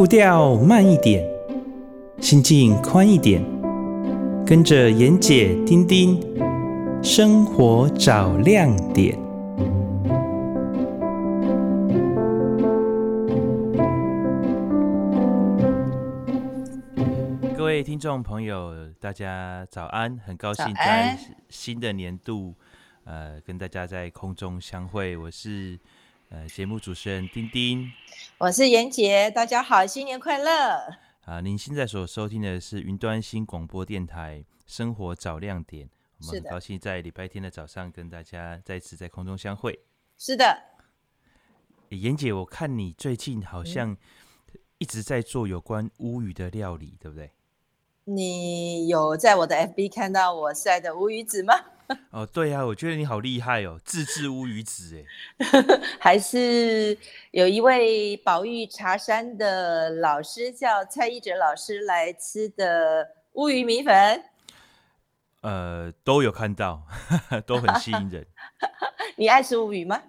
步调慢一点，心境宽一点，跟着妍姐丁丁，生活找亮点。各位听众朋友，大家早安！很高兴在新的年度，呃，跟大家在空中相会。我是。呃，节目主持人丁丁，我是妍姐，大家好，新年快乐！啊，您现在所收听的是云端新广播电台《生活找亮点》，我们很高兴在礼拜天的早上跟大家再次在空中相会。是的，妍姐，我看你最近好像一直在做有关乌鱼的料理，对不对？你有在我的 FB 看到我晒的乌鱼子吗？哦，对啊，我觉得你好厉害哦，自制乌鱼子哎，还是有一位宝玉茶山的老师叫蔡一哲老师来吃的乌鱼米粉，呃，都有看到，都很吸引人。你爱吃乌鱼吗？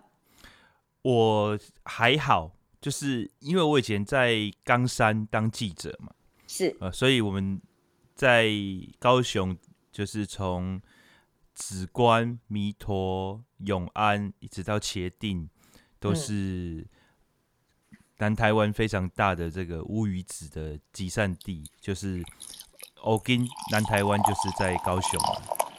我还好，就是因为我以前在冈山当记者嘛，是，呃，所以我们在高雄就是从。梓官、弥陀、永安，一直到茄萣，都是南台湾非常大的这个乌鱼子的集散地。就是欧金南台湾就是在高雄，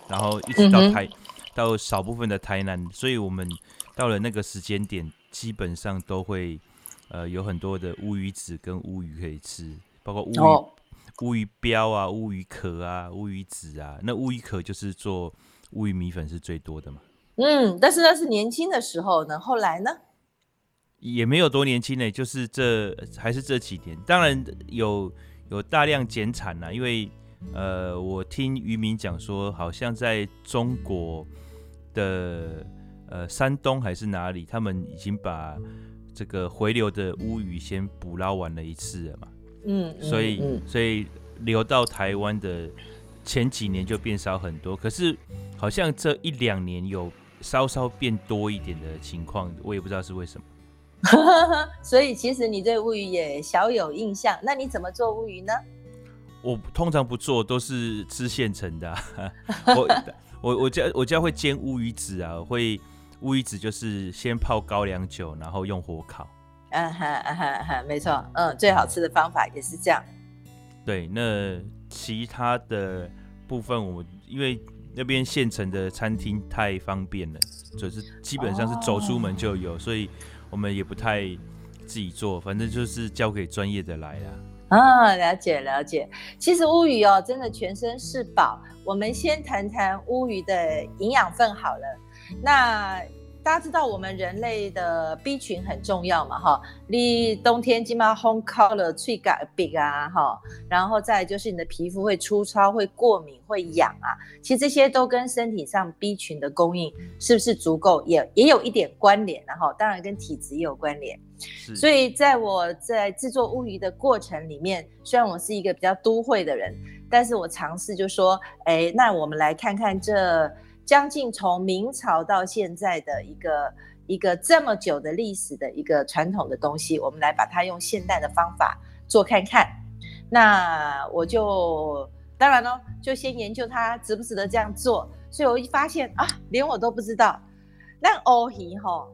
然后一直到台、嗯、到少部分的台南，所以我们到了那个时间点，基本上都会呃有很多的乌鱼子跟乌鱼可以吃，包括乌鱼、哦、乌鱼标啊、乌鱼壳啊、乌鱼子啊。那乌鱼壳就是做。乌鱼米粉是最多的嘛？嗯，但是那是年轻的时候呢，后来呢？也没有多年轻呢，就是这还是这几年。当然有有大量减产了，因为呃，我听渔民讲说，好像在中国的呃山东还是哪里，他们已经把这个回流的乌鱼先捕捞完了一次了嘛。嗯，所以、嗯嗯、所以流到台湾的前几年就变少很多，可是。好像这一两年有稍稍变多一点的情况，我也不知道是为什么。所以其实你对乌鱼也小有印象。那你怎么做乌鱼呢？我通常不做，都是吃现成的、啊。我我我家我家会煎乌鱼子啊，会乌鱼子就是先泡高粱酒，然后用火烤。嗯哼嗯哼嗯哼，没错，嗯，最好吃的方法也是这样。对，那其他的部分我因为。那边现成的餐厅太方便了，就是基本上是走出门就有所以我们也不太自己做，反正就是交给专业的来啦。啊，了解了解。其实乌鱼哦，真的全身是宝。我们先谈谈乌鱼的营养分好了。那大家知道我们人类的 B 群很重要嘛？哈，你冬天起码烘烤了，脆感饼啊，哈，然后再就是你的皮肤会粗糙、会过敏、会痒啊，其实这些都跟身体上 B 群的供应是不是足够，也也有一点关联，然后当然跟体质也有关联。所以在我在制作乌鱼的过程里面，虽然我是一个比较都会的人，但是我尝试就说，哎，那我们来看看这。将近从明朝到现在的一个一个这么久的历史的一个传统的东西，我们来把它用现代的方法做看看。那我就当然喽，就先研究它值不值得这样做。所以我一发现啊，连我都不知道。那欧鱼哈，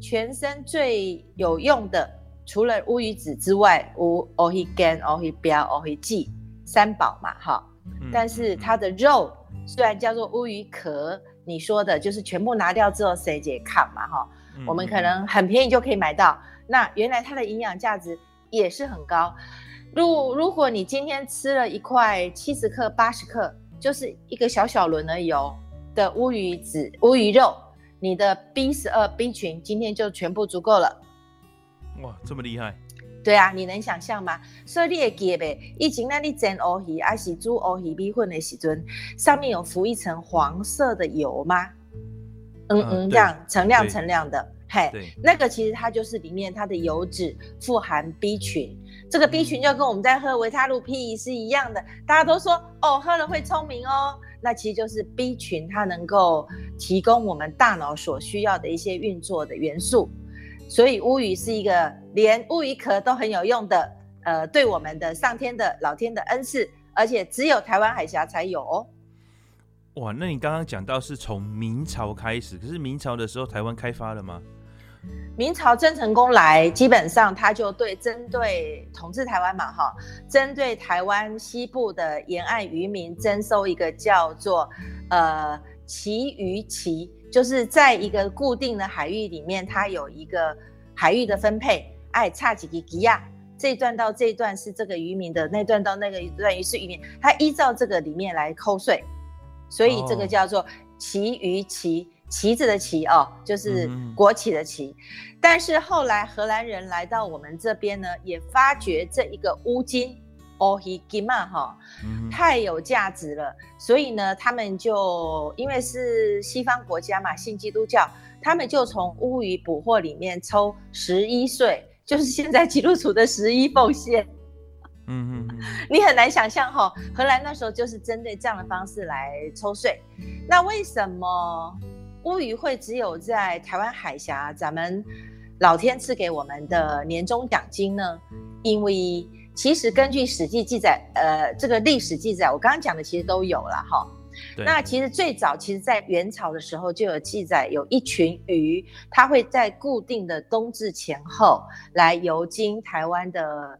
全身最有用的，除了乌鱼子之外，乌欧鱼干、欧鱼标、欧鱼剂三宝嘛哈。但是它的肉。虽然叫做乌鱼壳，你说的就是全部拿掉之后谁解抗嘛哈，嗯、我们可能很便宜就可以买到。那原来它的营养价值也是很高。如如果你今天吃了一块七十克、八十克，就是一个小小轮而已哦的乌鱼子、乌鱼肉，你的 B 十二 B 群今天就全部足够了。哇，这么厉害！对啊，你能想象吗？所以你会记得，以前那你煎乌鱼还是煮乌鱼米粉的时阵，上面有浮一层黄色的油吗？嗯嗯，这样层亮层亮的，嘿，那个其实它就是里面它的油脂富含 B 群，这个 B 群就跟我们在喝维他露 P 是一样的，大家都说哦，喝了会聪明哦，那其实就是 B 群它能够提供我们大脑所需要的一些运作的元素。所以乌鱼是一个连乌鱼壳都很有用的呃对我们的上天的老天的恩赐，而且只有台湾海峡才有哦。哇，那你刚刚讲到是从明朝开始，可是明朝的时候台湾开发了吗？明朝郑成功来，基本上他就对针对统治台湾嘛，哈，针对台湾西部的沿岸渔民征收一个叫做呃旗渔旗，就是在一个固定的海域里面，它有一个海域的分配，哎，差几个吉亚，这一段到这一段是这个渔民的，那段到那个一段是渔民，他依照这个里面来扣税，所以这个叫做旗鱼旗。旗子的旗哦，就是国旗的旗。嗯、但是后来荷兰人来到我们这边呢，也发觉这一个乌金哦黑金嘛哈，太有价值了。所以呢，他们就因为是西方国家嘛，信基督教，他们就从乌鱼捕获里面抽十一税，就是现在基督徒的十一奉献。嗯嗯，你很难想象哈，荷兰那时候就是针对这样的方式来抽税。那为什么？乌鱼会只有在台湾海峡，咱们老天赐给我们的年终奖金呢？因为其实根据史记记载，呃，这个历史记载，我刚刚讲的其实都有了哈。那其实最早，其实在元朝的时候就有记载，有一群鱼，它会在固定的冬至前后来游经台湾的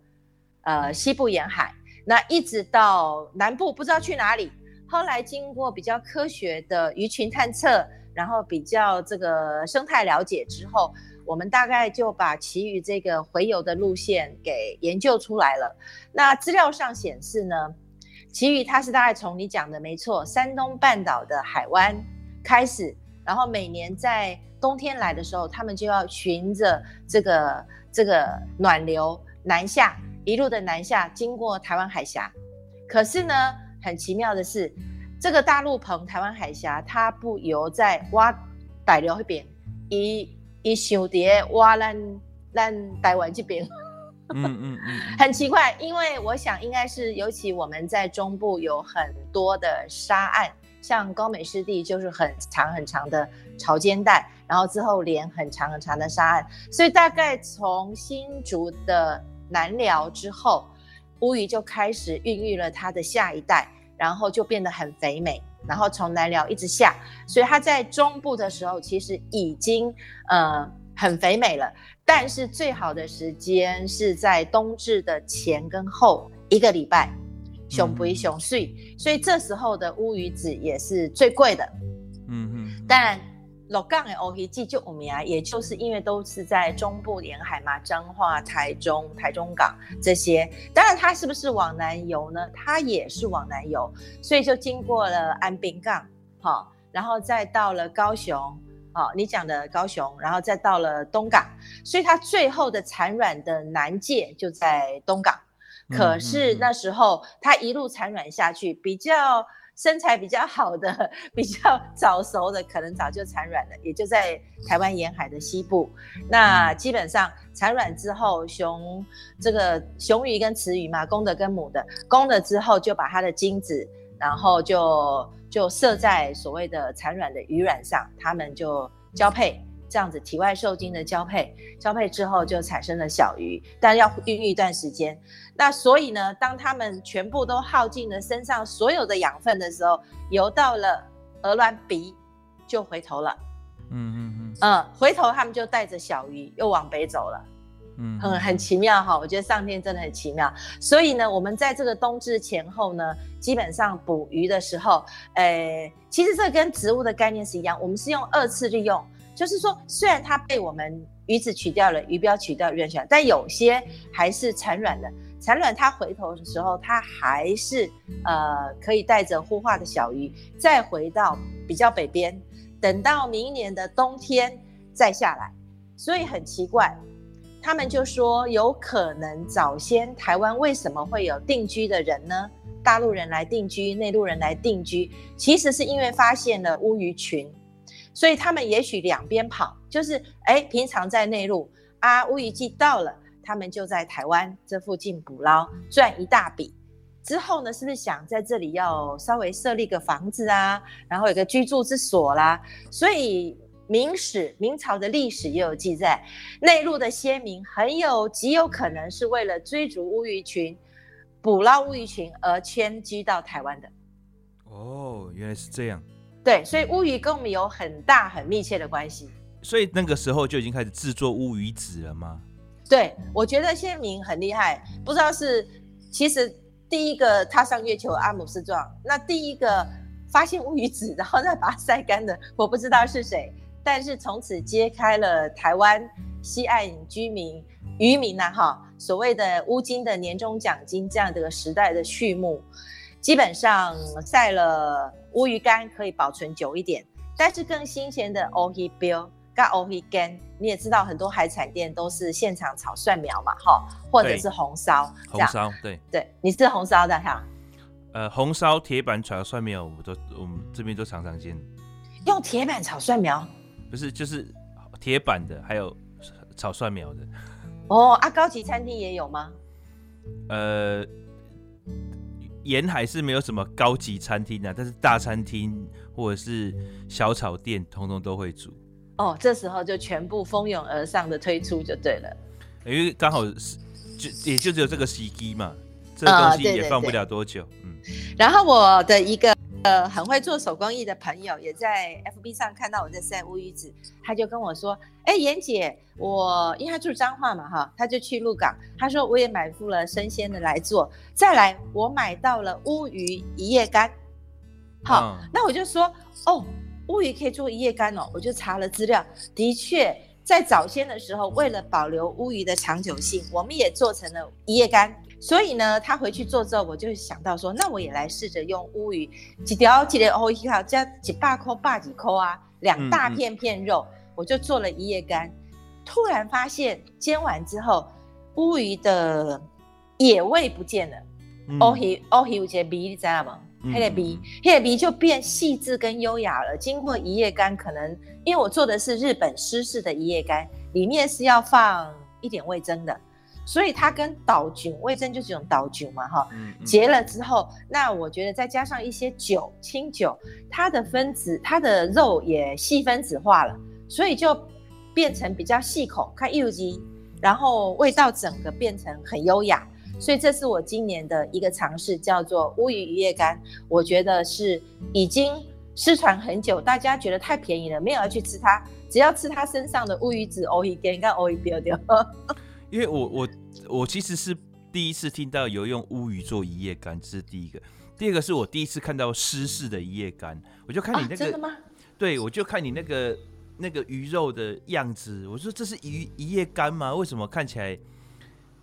呃西部沿海，那一直到南部，不知道去哪里。后来经过比较科学的鱼群探测。然后比较这个生态了解之后，我们大概就把其余这个回游的路线给研究出来了。那资料上显示呢，其余它是大概从你讲的没错，山东半岛的海湾开始，然后每年在冬天来的时候，他们就要循着这个这个暖流南下，一路的南下，经过台湾海峡。可是呢，很奇妙的是。这个大陆棚台湾海峡，它不由在挖大陆那边，一一想碟挖烂烂台湾这边，嗯嗯嗯，很奇怪，因为我想应该是，尤其我们在中部有很多的沙岸，像高美湿地就是很长很长的潮间带，然后之后连很长很长的沙岸，所以大概从新竹的南寮之后，乌鱼就开始孕育了它的下一代。然后就变得很肥美，然后从南寮一直下，所以它在中部的时候其实已经呃很肥美了。但是最好的时间是在冬至的前跟后一个礼拜，熊不熊碎，所以这时候的乌鱼子也是最贵的。嗯嗯，当然。鹿港的乌鱼季就五名啊，也就是因为都是在中部沿海嘛，彰化、台中、台中港这些。当然，它是不是往南游呢？它也是往南游，所以就经过了安平港，好，然后再到了高雄，好，你讲的高雄，然后再到了东港，所以它最后的产卵的南界就在东港。可是那时候它一路产卵下去，比较。身材比较好的、比较早熟的，可能早就产卵了，也就在台湾沿海的西部。那基本上产卵之后，雄这个雄鱼跟雌鱼嘛，公的跟母的，公的之后就把它的精子，然后就就射在所谓的产卵的鱼卵上，它们就交配。这样子体外受精的交配，交配之后就产生了小鱼，但要孕育一段时间。那所以呢，当它们全部都耗尽了身上所有的养分的时候，游到了鹅卵鼻，就回头了。嗯嗯嗯，嗯，回头他们就带着小鱼又往北走了。嗯，很很奇妙哈，我觉得上天真的很奇妙。所以呢，我们在这个冬至前后呢，基本上捕鱼的时候，呃，其实这跟植物的概念是一样，我们是用二次利用。就是说，虽然它被我们鱼子取掉了，鱼标取掉，鱼卵，但有些还是产卵的。产卵它回头的时候，它还是呃可以带着孵化的小鱼再回到比较北边，等到明年的冬天再下来。所以很奇怪，他们就说有可能早先台湾为什么会有定居的人呢？大陆人来定居，内陆人来定居，其实是因为发现了乌鱼群。所以他们也许两边跑，就是哎，平常在内陆啊，乌鱼季到了，他们就在台湾这附近捕捞，赚一大笔。之后呢，是不是想在这里要稍微设立个房子啊，然后有个居住之所啦？所以明史明朝的历史也有记载，内陆的先民很有极有可能是为了追逐乌鱼群、捕捞乌鱼群而迁居到台湾的。哦，原来是这样。对，所以乌鱼跟我们有很大很密切的关系。所以那个时候就已经开始制作乌鱼子了吗？对，我觉得先民很厉害，不知道是其实第一个踏上月球阿姆斯壮，那第一个发现乌鱼子，然后再把它 晒干的，我不知道是谁。但是从此揭开了台湾西岸居民渔民呐、啊，哈，所谓的乌金的年终奖金这样的时代的序幕。基本上晒了乌鱼干可以保存久一点，但是更新鲜的乌鱼标跟乌鱼干，你也知道很多海产店都是现场炒蒜苗嘛，哈，或者是红烧。红烧，对对，你是红烧的哈？呃，红烧铁板炒蒜苗，我们都我们这边都常常见。用铁板炒蒜苗。不是，就是铁板的，还有炒蒜苗的。哦，啊，高级餐厅也有吗？呃，沿海是没有什么高级餐厅的，啊，但是大餐厅或者是小炒店，通通都会煮。哦，这时候就全部蜂拥而上的推出就对了。因为刚好是就也就只有这个时机嘛，这个东西也放不了多久。嗯。然后我的一个。呃，很会做手工艺的朋友也在 FB 上看到我在晒乌鱼子，他就跟我说：“哎，妍姐，我因为他住彰化嘛，哈，他就去鹿港，他说我也买付了生鲜的来做，再来我买到了乌鱼一夜干，好，嗯、那我就说哦，乌鱼可以做一夜干哦，我就查了资料，的确在早先的时候，为了保留乌鱼的长久性，我们也做成了一夜干。”所以呢，他回去做之后，我就想到说，那我也来试着用乌鱼，几条几条乌鱼加几把扣、把几扣啊，两大片片肉，嗯嗯、我就做了一夜干。突然发现煎完之后，乌鱼的野味不见了，乌鱼乌鱼有些味你知道吗？黑的鼻，黑的鼻就变细致跟优雅了。经过一夜干，可能因为我做的是日本湿式的一夜干，里面是要放一点味增的。所以它跟岛菌，味噌就是一种岛菌嘛，哈，结了之后，那我觉得再加上一些酒，清酒，它的分子，它的肉也细分子化了，所以就变成比较细口，看幼鸡，然后味道整个变成很优雅，所以这是我今年的一个尝试，叫做乌鱼鱼叶干，我觉得是已经失传很久，大家觉得太便宜了，没有要去吃它，只要吃它身上的乌鱼子，乌鱼干，看乌鱼丢丢。因为我我我其实是第一次听到有用乌鱼做一夜干，这是第一个。第二个是我第一次看到湿式的一夜干，我就看你那个，啊、真的吗？对，我就看你那个那个鱼肉的样子，我说这是鱼一夜干吗？为什么看起来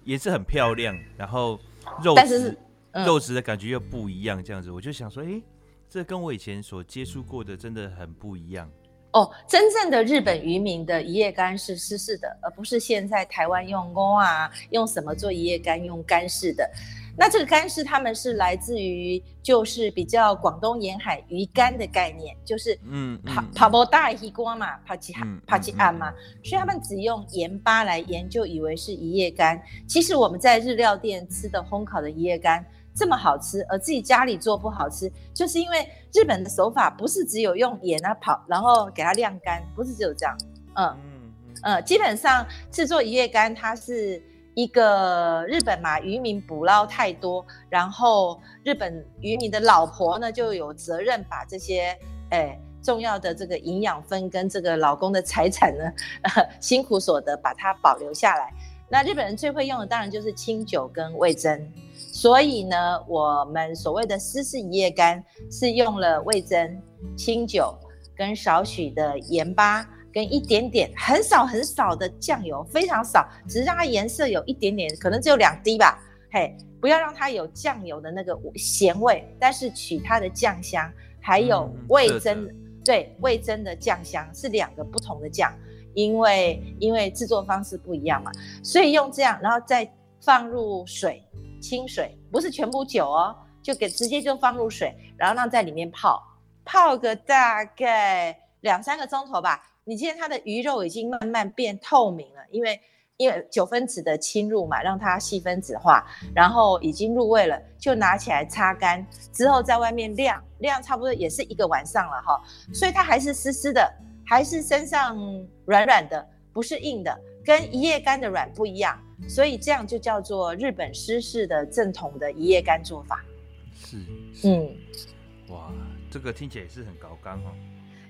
也是很漂亮，然后肉质、嗯、肉质的感觉又不一样，这样子，我就想说，诶，这跟我以前所接触过的真的很不一样。哦，真正的日本渔民的一夜干是湿式的，而不是现在台湾用锅啊，用什么做一夜干，用干式的。那这个干式他们是来自于就是比较广东沿海鱼干的概念，就是嗯，爬爬不大一锅嘛，爬起爬起岸嘛，所以他们只用盐巴来腌，就以为是一夜干。其实我们在日料店吃的烘烤的一夜干。这么好吃，而自己家里做不好吃，就是因为日本的手法不是只有用盐啊跑，然后给它晾干，不是只有这样。嗯嗯嗯，基本上制作一夜干，它是一个日本嘛，渔民捕捞太多，然后日本渔民的老婆呢就有责任把这些诶重要的这个营养分跟这个老公的财产呢，辛苦所得把它保留下来。那日本人最会用的当然就是清酒跟味噌。所以呢，我们所谓的湿式一夜干是用了味噌、清酒跟少许的盐巴，跟一点点很少很少的酱油，非常少，只是让它颜色有一点点，可能只有两滴吧。嘿，不要让它有酱油的那个咸味，但是取它的酱香，还有味噌，嗯、对，味噌的酱香是两个不同的酱，因为因为制作方式不一样嘛，所以用这样，然后再放入水。清水不是全部酒哦，就给直接就放入水，然后让在里面泡，泡个大概两三个钟头吧。你见它的鱼肉已经慢慢变透明了，因为因为酒分子的侵入嘛，让它细分子化，然后已经入味了，就拿起来擦干之后在外面晾晾，差不多也是一个晚上了哈，所以它还是湿湿的，还是身上软软的，不是硬的，跟一叶干的软不一样，所以这样就叫做日本湿式的正统的一叶干做法。是，是嗯，哇，这个听起来也是很高干哦。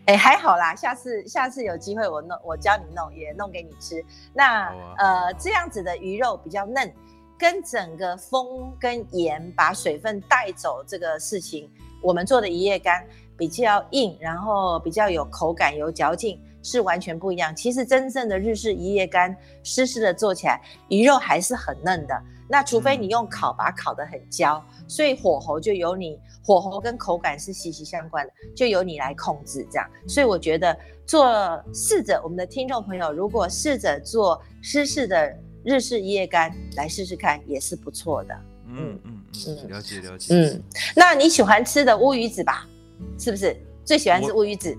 哎，还好啦，下次下次有机会我弄，我教你弄，也弄给你吃。那、啊、呃，这样子的鱼肉比较嫩，跟整个风跟盐把水分带走这个事情，我们做的一叶干比较硬，然后比较有口感、有嚼劲，是完全不一样。其实真正的日式一夜干湿湿的做起来，鱼肉还是很嫩的。那除非你用烤把它烤得很焦，所以火候就由你火候跟口感是息息相关的，就由你来控制这样。所以我觉得做试着我们的听众朋友，如果试着做湿式的日式一夜干来试试看，也是不错的。嗯嗯嗯，了解了解。嗯，那你喜欢吃的乌鱼子吧？是不是最喜欢吃乌鱼子？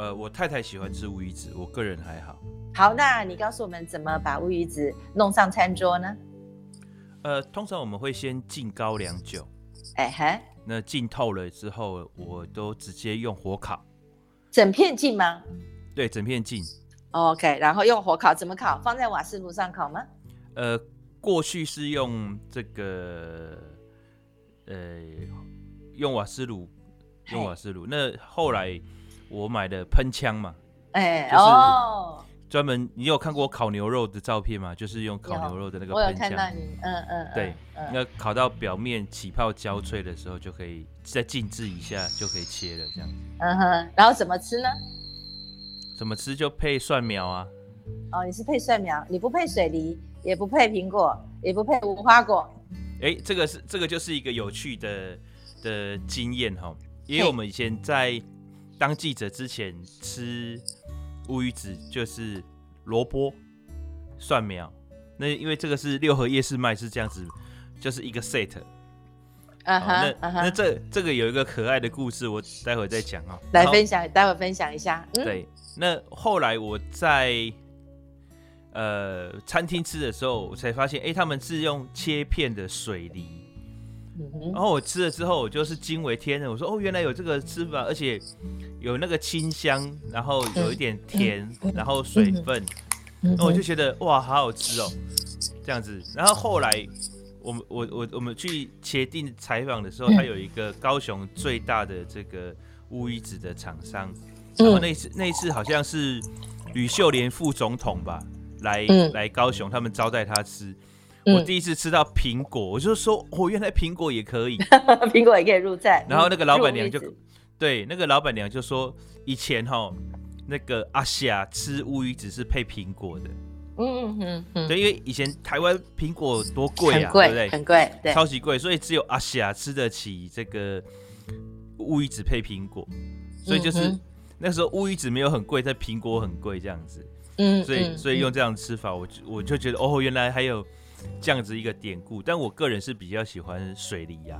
呃，我太太喜欢吃乌鱼子，我个人还好。好，那你告诉我们怎么把乌鱼子弄上餐桌呢？呃，通常我们会先浸高粱酒，哎嘿，那浸透了之后，我都直接用火烤，整片浸吗？对，整片浸。OK，然后用火烤，怎么烤？放在瓦斯炉上烤吗？呃，过去是用这个，呃，用瓦斯炉，用瓦斯炉。那后来我买的喷枪嘛，哎，就是、哦。专门，你有看过烤牛肉的照片吗？就是用烤牛肉的那个喷枪。我有看到你，嗯嗯。对，那、嗯、烤到表面起泡焦脆的时候，就可以再静置一下，就可以切了，这样。嗯哼，然后怎么吃呢？怎么吃就配蒜苗啊。哦，你是配蒜苗，你不配水梨，也不配苹果，也不配无花果。哎，这个是这个就是一个有趣的的经验哈，因为我们以前在当记者之前吃。乌鱼子就是萝卜、蒜苗，那因为这个是六合夜市卖，是这样子，就是一个 set。啊哈，那、uh huh. 那这这个有一个可爱的故事，我待会再讲啊。来分享，待会分享一下。嗯、对，那后来我在呃餐厅吃的时候，我才发现，哎、欸，他们是用切片的水梨。然后我吃了之后，我就是惊为天人。我说哦，原来有这个吃法，而且有那个清香，然后有一点甜，然后水分，那我就觉得哇，好好吃哦，这样子。然后后来我们我我我们去茄定采访的时候，他有一个高雄最大的这个乌鱼子的厂商，然后那次那次好像是吕秀莲副总统吧，来来高雄，他们招待他吃。我第一次吃到苹果，我就说哦，原来苹果也可以，苹果也可以入菜。然后那个老板娘就对那个老板娘就说，以前哈那个阿霞吃乌鱼子是配苹果的，嗯嗯嗯，对，因为以前台湾苹果多贵啊，对不对？很贵，对，超级贵，所以只有阿霞吃得起这个乌鱼子配苹果，所以就是那时候乌鱼子没有很贵，但苹果很贵这样子，嗯，所以所以用这样吃法，我就我就觉得哦，原来还有。这样子一个典故，但我个人是比较喜欢水梨呀、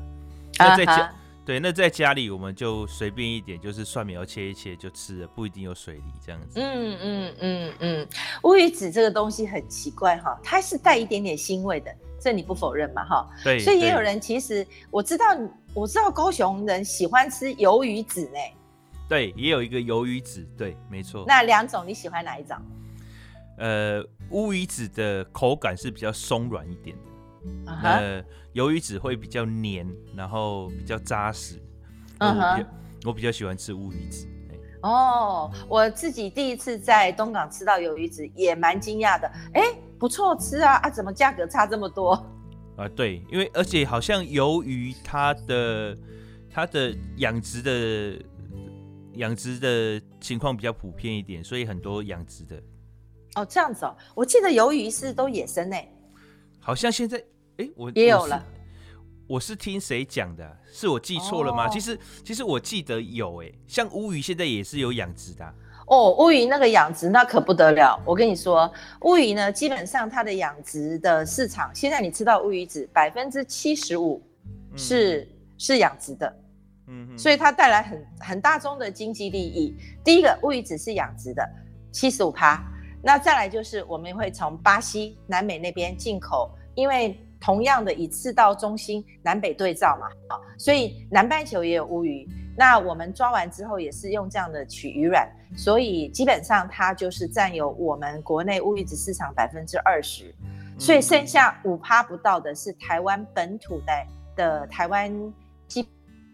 啊。那在家、uh huh. 对，那在家里我们就随便一点，就是蒜苗切一切就吃了，不一定有水梨这样子。嗯嗯嗯嗯，乌鱼子这个东西很奇怪哈，它是带一点点腥味的，这你不否认嘛哈？对，所以也有人其实我知道，我知道高雄人喜欢吃鱿鱼子呢。对，也有一个鱿鱼子，对，没错。那两种你喜欢哪一种？呃，乌鱼子的口感是比较松软一点的，呃，鱿鱼子会比较黏，然后比较扎实。嗯哼，我比较，我比较喜欢吃乌鱼子。哦，我自己第一次在东港吃到鱿鱼子，也蛮惊讶的。哎，不错吃啊！啊，怎么价格差这么多？啊，对，因为而且好像鱿鱼它的它的养殖的养殖的情况比较普遍一点，所以很多养殖的。哦，这样子哦，我记得鱿鱼是都野生呢，好像现在哎，我也有了。我是听谁讲的？是我记错了吗？哦、其实其实我记得有哎，像乌鱼现在也是有养殖的、啊。哦，乌鱼那个养殖那可不得了，我跟你说，乌鱼呢，基本上它的养殖的市场，现在你吃到乌鱼子百分之七十五是、嗯、是养殖的，嗯哼，所以它带来很很大宗的经济利益。第一个乌鱼子是养殖的，七十五趴。那再来就是我们会从巴西、南美那边进口，因为同样的以赤道中心南北对照嘛，所以南半球也有乌鱼，那我们抓完之后也是用这样的取鱼卵，所以基本上它就是占有我们国内乌鱼子市场百分之二十，所以剩下五趴不到的是台湾本土的的台湾西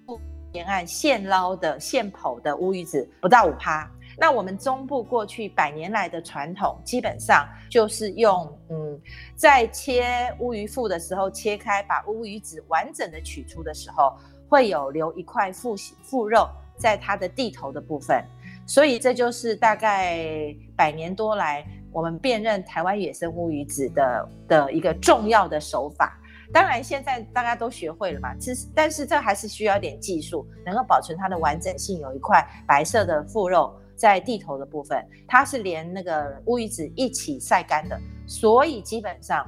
部沿岸现捞的现剖的乌鱼子不到五趴。那我们中部过去百年来的传统，基本上就是用嗯，在切乌鱼腹的时候切开，把乌鱼子完整的取出的时候，会有留一块腹腹肉在它的蒂头的部分，所以这就是大概百年多来我们辨认台湾野生乌鱼子的的一个重要的手法。当然现在大家都学会了嘛，其实但是这还是需要点技术，能够保存它的完整性，有一块白色的腹肉。在地头的部分，它是连那个乌鱼子一起晒干的，所以基本上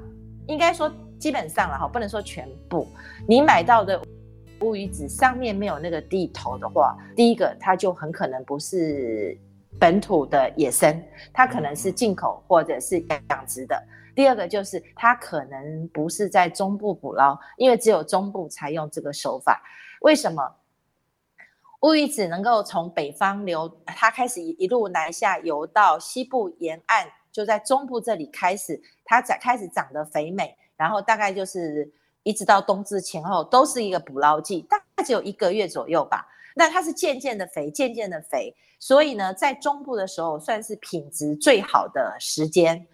应该说基本上了哈，不能说全部。你买到的乌鱼子上面没有那个地头的话，第一个它就很可能不是本土的野生，它可能是进口或者是养殖的。第二个就是它可能不是在中部捕捞，因为只有中部才用这个手法。为什么？乌鱼子能够从北方流，它开始一一路南下游到西部沿岸，就在中部这里开始，它在开始长得肥美，然后大概就是一直到冬至前后都是一个捕捞季，大概只有一个月左右吧。那它是渐渐的肥，渐渐的肥，所以呢，在中部的时候算是品质最好的时间。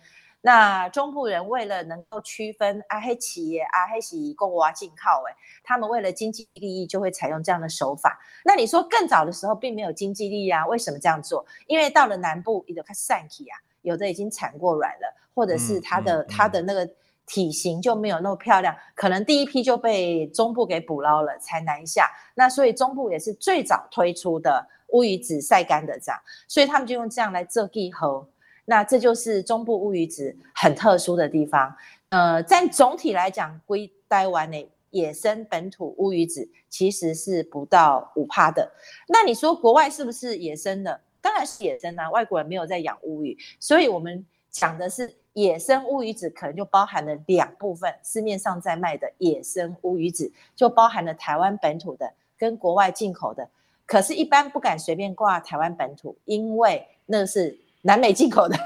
那中部人为了能够区分阿黑企业、阿黑是公挖进靠，哎，他们为了经济利益就会采用这样的手法。那你说更早的时候并没有经济利益啊？为什么这样做？因为到了南部，有的它散体啊，有的已经产过卵了，或者是它的、嗯嗯、它的那个体型就没有那么漂亮，可能第一批就被中部给捕捞了，才南下。那所以中部也是最早推出的乌鱼子晒干的这样，所以他们就用这样来做记号。那这就是中部乌鱼子很特殊的地方，呃，在总体来讲，归台湾的野生本土乌鱼子其实是不到五趴的。那你说国外是不是野生的？当然是野生啊，外国人没有在养乌鱼，所以我们讲的是野生乌鱼子，可能就包含了两部分，市面上在卖的野生乌鱼子就包含了台湾本土的跟国外进口的，可是，一般不敢随便挂台湾本土，因为那是。南美进口的，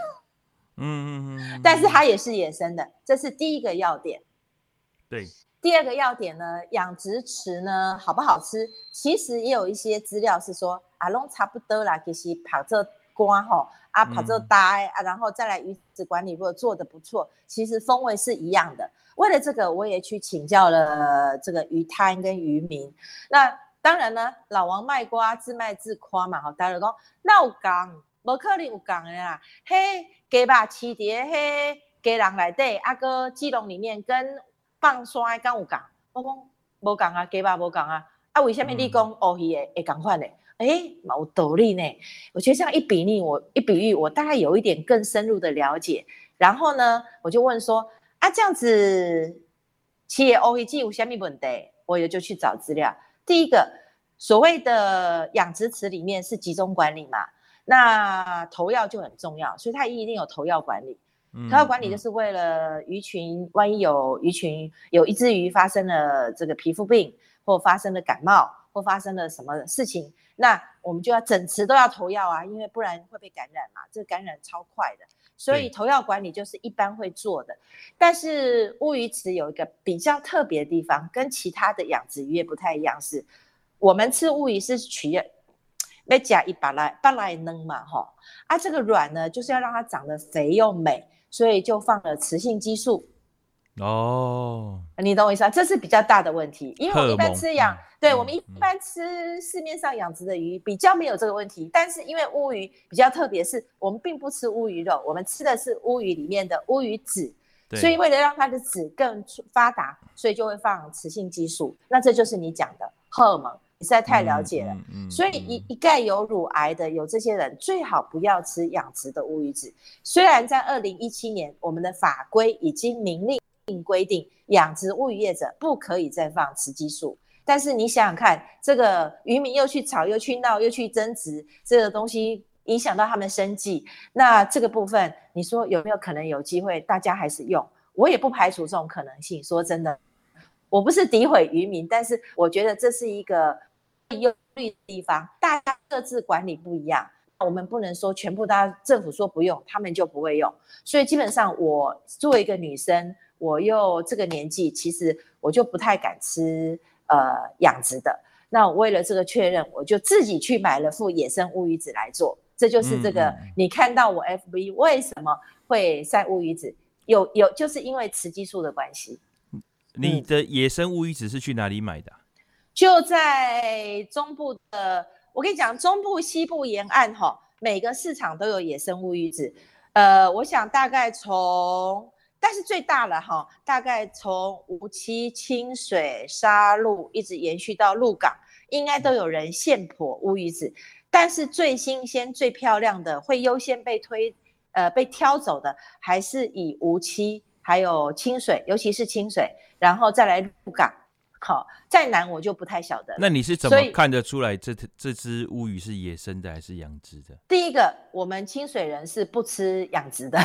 嗯嗯嗯，但是它也是野生的，这是第一个要点。对，第二个要点呢，养殖池呢好不好吃？其实也有一些资料是说，啊，拢差不多啦，其实跑这瓜吼，啊，跑这呆啊，然后再来鱼子管理，如果做得不错，其实风味是一样的。为了这个，我也去请教了这个鱼摊跟渔民。那当然呢，老王卖瓜，自卖自夸嘛，好，大家讲那我讲。无可能有共的啦，嘿，鸡肉饲伫嘿鸡笼内底，啊个鸡笼里面跟放山的敢有共？我讲无共啊，鸡肉无共啊，啊为什么你讲乌鱼的会共款呢？诶，有道理呢。我觉得这样一比例，我一比喻，我大概有一点更深入的了解。然后呢，我就问说，啊这样子，企业乌鱼子有虾米问题？我也就去找资料。第一个，所谓的养殖池里面是集中管理嘛。那投药就很重要，所以它一定有投药管理。投药管理就是为了鱼群，万一有鱼群有一只鱼发生了这个皮肤病，或发生了感冒，或发生了什么事情，那我们就要整池都要投药啊，因为不然会被感染嘛，这个感染超快的。所以投药管理就是一般会做的。但是乌鱼池有一个比较特别的地方，跟其他的养殖鱼也不太一样，是我们吃乌鱼是取。要加一把来把来弄嘛吼，啊这个卵呢就是要让它长得肥又美，所以就放了雌性激素。哦，你懂我意思啊？这是比较大的问题，因为我们一般吃养，对我们一般吃市面上养殖的鱼比较没有这个问题，但是因为乌鱼比较特别，是我们并不吃乌鱼肉，我们吃的是乌鱼里面的乌鱼籽，所以为了让它的籽更发达，所以就会放雌性激素。那这就是你讲的荷尔蒙。你实在太了解了，嗯嗯嗯、所以一一概有乳癌的有这些人最好不要吃养殖的乌鱼子。虽然在二零一七年，我们的法规已经明令规定养殖乌鱼业者不可以再放雌激素，但是你想想看，这个渔民又去吵又去闹又去争执，这个东西影响到他们生计，那这个部分你说有没有可能有机会大家还是用？我也不排除这种可能性。说真的，我不是诋毁渔民，但是我觉得这是一个。用绿的地方，大家各自管理不一样，我们不能说全部大家政府说不用，他们就不会用。所以基本上，我作为一个女生，我又这个年纪，其实我就不太敢吃呃养殖的。那我为了这个确认，我就自己去买了副野生乌鱼子来做。这就是这个，你看到我 FB 为什么会晒乌鱼子？有有，就是因为雌激素的关系。你的野生乌鱼子是去哪里买的？就在中部的，我跟你讲，中部、西部沿岸哈，每个市场都有野生乌鱼子。呃，我想大概从，但是最大了哈，大概从无期、清水、沙鹿一直延续到鹿港，应该都有人现捕乌鱼子。但是最新鲜、最漂亮的，会优先被推，呃，被挑走的，还是以无期，还有清水，尤其是清水，然后再来鹿港。好，再难我就不太晓得。那你是怎么看得出来这这只乌鱼是野生的还是养殖的？第一个，我们清水人是不吃养殖的，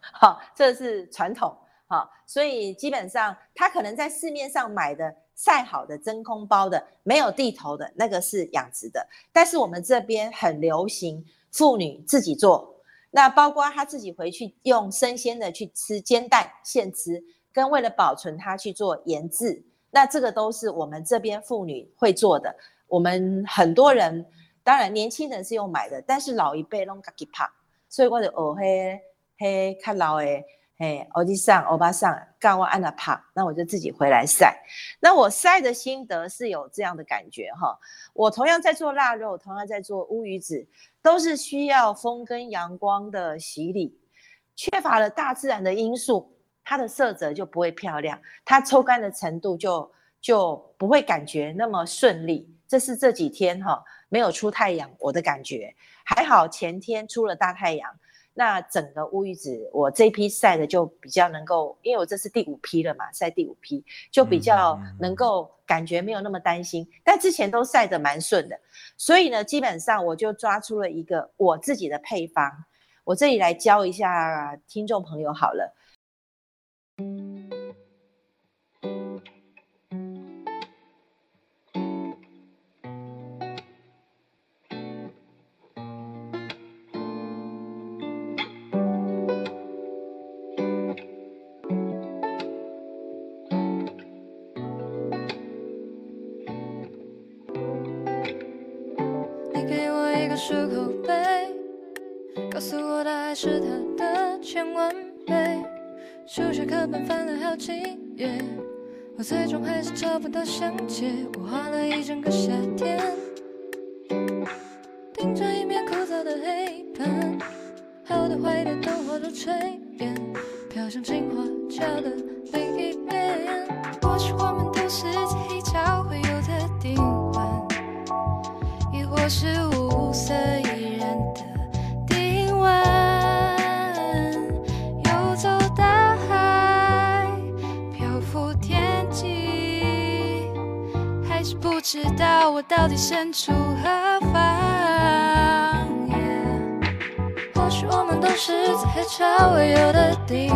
好，这是传统，好，所以基本上他可能在市面上买的。晒好的真空包的，没有地头的那个是养殖的，但是我们这边很流行妇女自己做，那包括她自己回去用生鲜的去吃煎蛋现吃，跟为了保存它去做腌制，那这个都是我们这边妇女会做的。我们很多人，当然年轻人是用买的，但是老一辈拢自己拍，所以我就学嘿嘿看老诶。哎，欧弟上、欧巴桑，干我按了帕，那我就自己回来晒。那我晒的心得是有这样的感觉哈。我同样在做腊肉，同样在做乌鱼子，都是需要风跟阳光的洗礼。缺乏了大自然的因素，它的色泽就不会漂亮，它抽干的程度就就不会感觉那么顺利。这是这几天哈没有出太阳，我的感觉还好。前天出了大太阳。那整个乌鱼子，我这批晒的就比较能够，因为我这是第五批了嘛，晒第五批就比较能够感觉没有那么担心，嗯、但之前都晒得蛮顺的，所以呢，基本上我就抓出了一个我自己的配方，我这里来教一下听众朋友好了。七月，我最终还是找不到详解。我画了一整个夏天，盯着一面枯燥的黑板，好的坏的都画出炊烟，飘向青花桥的我到底身处何方。或许我们都是在黑潮会有的定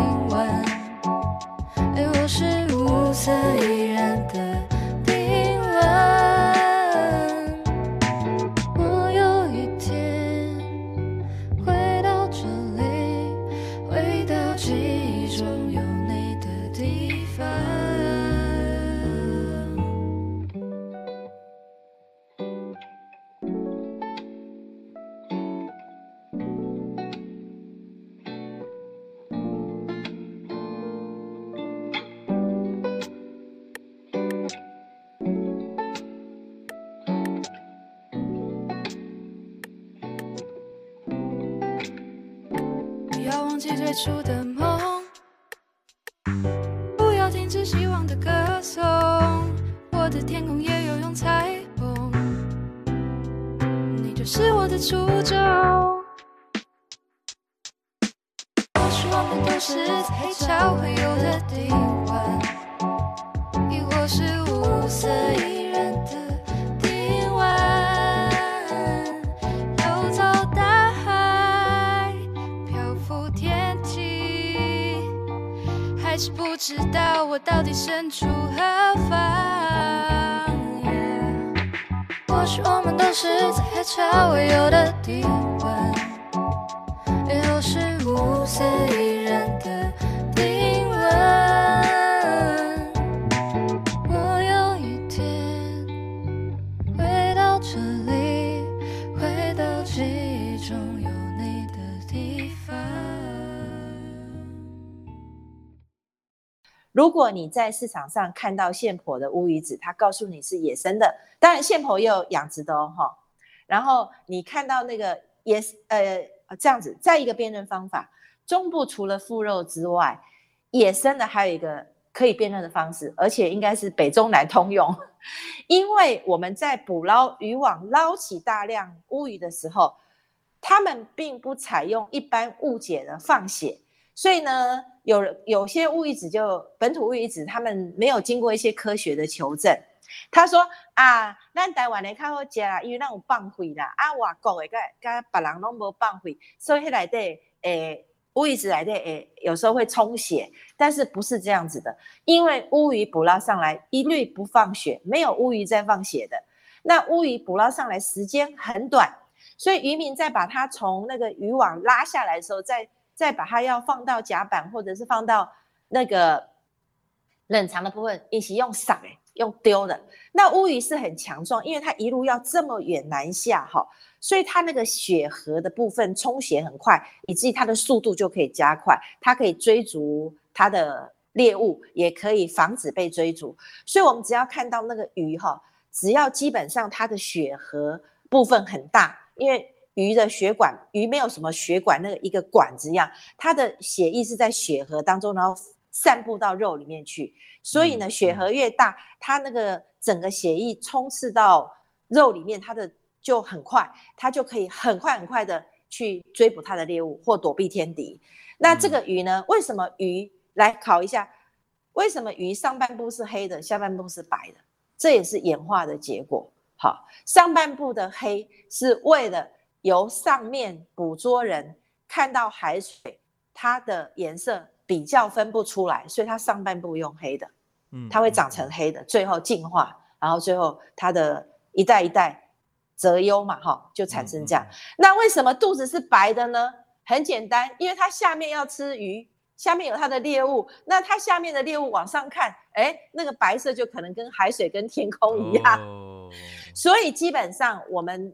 身处何方。Yeah. 或许我们都是在海潮未有的低温，如果你在市场上看到现婆的乌鱼子，它告诉你是野生的，当然现婆也有养殖的哦，哈。然后你看到那个野呃这样子，再一个辨认方法，中部除了腹肉之外，野生的还有一个可以辨认的方式，而且应该是北中南通用，因为我们在捕捞渔网捞起大量乌鱼的时候，他们并不采用一般误解的放血。所以呢，有有些乌鱼子就本土乌鱼子，他们没有经过一些科学的求证。他说啊，咱台湾的较好食啦，因为咱有放血啦。啊，外国的跟跟别人拢无放血，所以内底诶乌鱼子内底诶有时候会充血，但是不是这样子的？因为乌鱼捕捞上来一律不放血，没有乌鱼在放血的。那乌鱼捕捞上来时间很短，所以渔民在把它从那个渔网拉下来的时候，在再把它要放到甲板，或者是放到那个冷藏的部分，一起用撒诶，用丢的。那乌鱼是很强壮，因为它一路要这么远南下哈，所以它那个血河的部分充血很快，以至于它的速度就可以加快，它可以追逐它的猎物，也可以防止被追逐。所以我们只要看到那个鱼哈，只要基本上它的血河部分很大，因为。鱼的血管，鱼没有什么血管，那个一个管子一样，它的血液是在血河当中，然后散布到肉里面去。所以呢，血河越大，它那个整个血液冲刺到肉里面，它的就很快，它就可以很快很快的去追捕它的猎物或躲避天敌。那这个鱼呢，为什么鱼来考一下？为什么鱼上半部是黑的，下半部是白的？这也是演化的结果。好，上半部的黑是为了。由上面捕捉人看到海水，它的颜色比较分不出来，所以它上半部用黑的，嗯，它会长成黑的，最后进化，然后最后它的一代一代择优嘛，哈，就产生这样。那为什么肚子是白的呢？很简单，因为它下面要吃鱼，下面有它的猎物，那它下面的猎物往上看，哎，那个白色就可能跟海水跟天空一样，哦，所以基本上我们。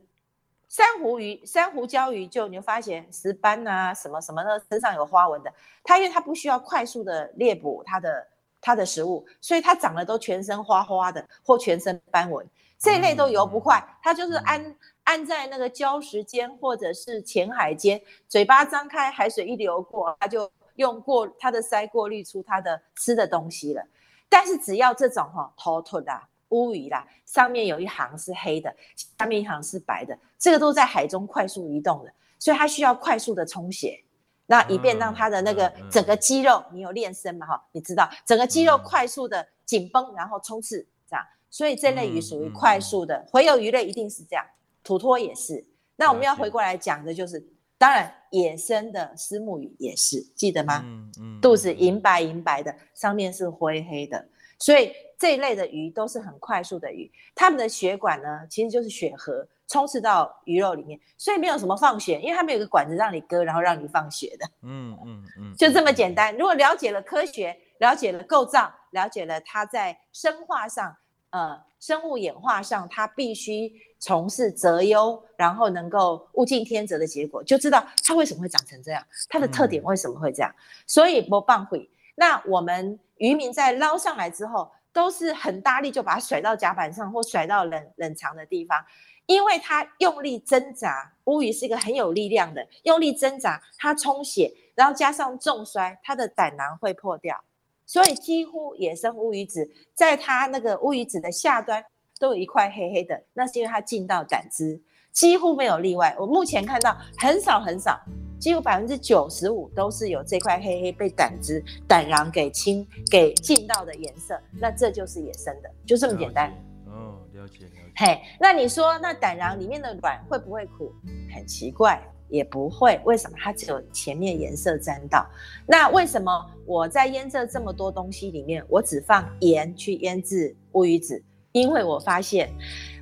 珊瑚鱼、珊瑚礁鱼，就你就发现石斑啊，什么什么的，身上有花纹的。它因为它不需要快速的猎捕它的它的食物，所以它长得都全身花花的或全身斑纹。这一类都游不快，它就是安安在那个礁石间或者是浅海间，嘴巴张开，海水一流过，它就用过它的鳃过滤出它的吃的东西了。但是只要这种哈头突啊。乌鱼啦，上面有一行是黑的，下面一行是白的，这个都在海中快速移动的，所以它需要快速的充血，那以便让它的那个整个肌肉，你有练身嘛哈，你知道整个肌肉快速的紧绷，然后冲刺这样，所以这类鱼属于快速的，洄游鱼类一定是这样，土托也是。那我们要回过来讲的就是，当然野生的丝木鱼也是，记得吗？嗯嗯，肚子银白银白的，上面是灰黑的，所以。这一类的鱼都是很快速的鱼，它们的血管呢，其实就是血河充斥到鱼肉里面，所以没有什么放血，因为它没有个管子让你割，然后让你放血的。嗯嗯嗯，就这么简单。如果了解了科学，了解了构造，了解了它在生化上，呃，生物演化上，它必须从事择优，然后能够物竞天择的结果，就知道它为什么会长成这样，它的特点为什么会这样。嗯、所以不放血。那我们渔民在捞上来之后。都是很大力就把它甩到甲板上或甩到冷冷藏的地方，因为它用力挣扎，乌鱼是一个很有力量的，用力挣扎，它充血，然后加上重摔，它的胆囊会破掉，所以几乎野生乌鱼子在它那个乌鱼子的下端都有一块黑黑的，那是因为它进到胆汁，几乎没有例外。我目前看到很少很少。几乎百分之九十五都是有这块黑黑被胆汁、胆囊给清、给浸到的颜色，那这就是野生的，就这么简单。哦，了解了解。嘿，那你说那胆囊里面的卵会不会苦？很奇怪，也不会。为什么？它只有前面颜色沾到。那为什么我在腌制这么多东西里面，我只放盐去腌制乌鱼子？因为我发现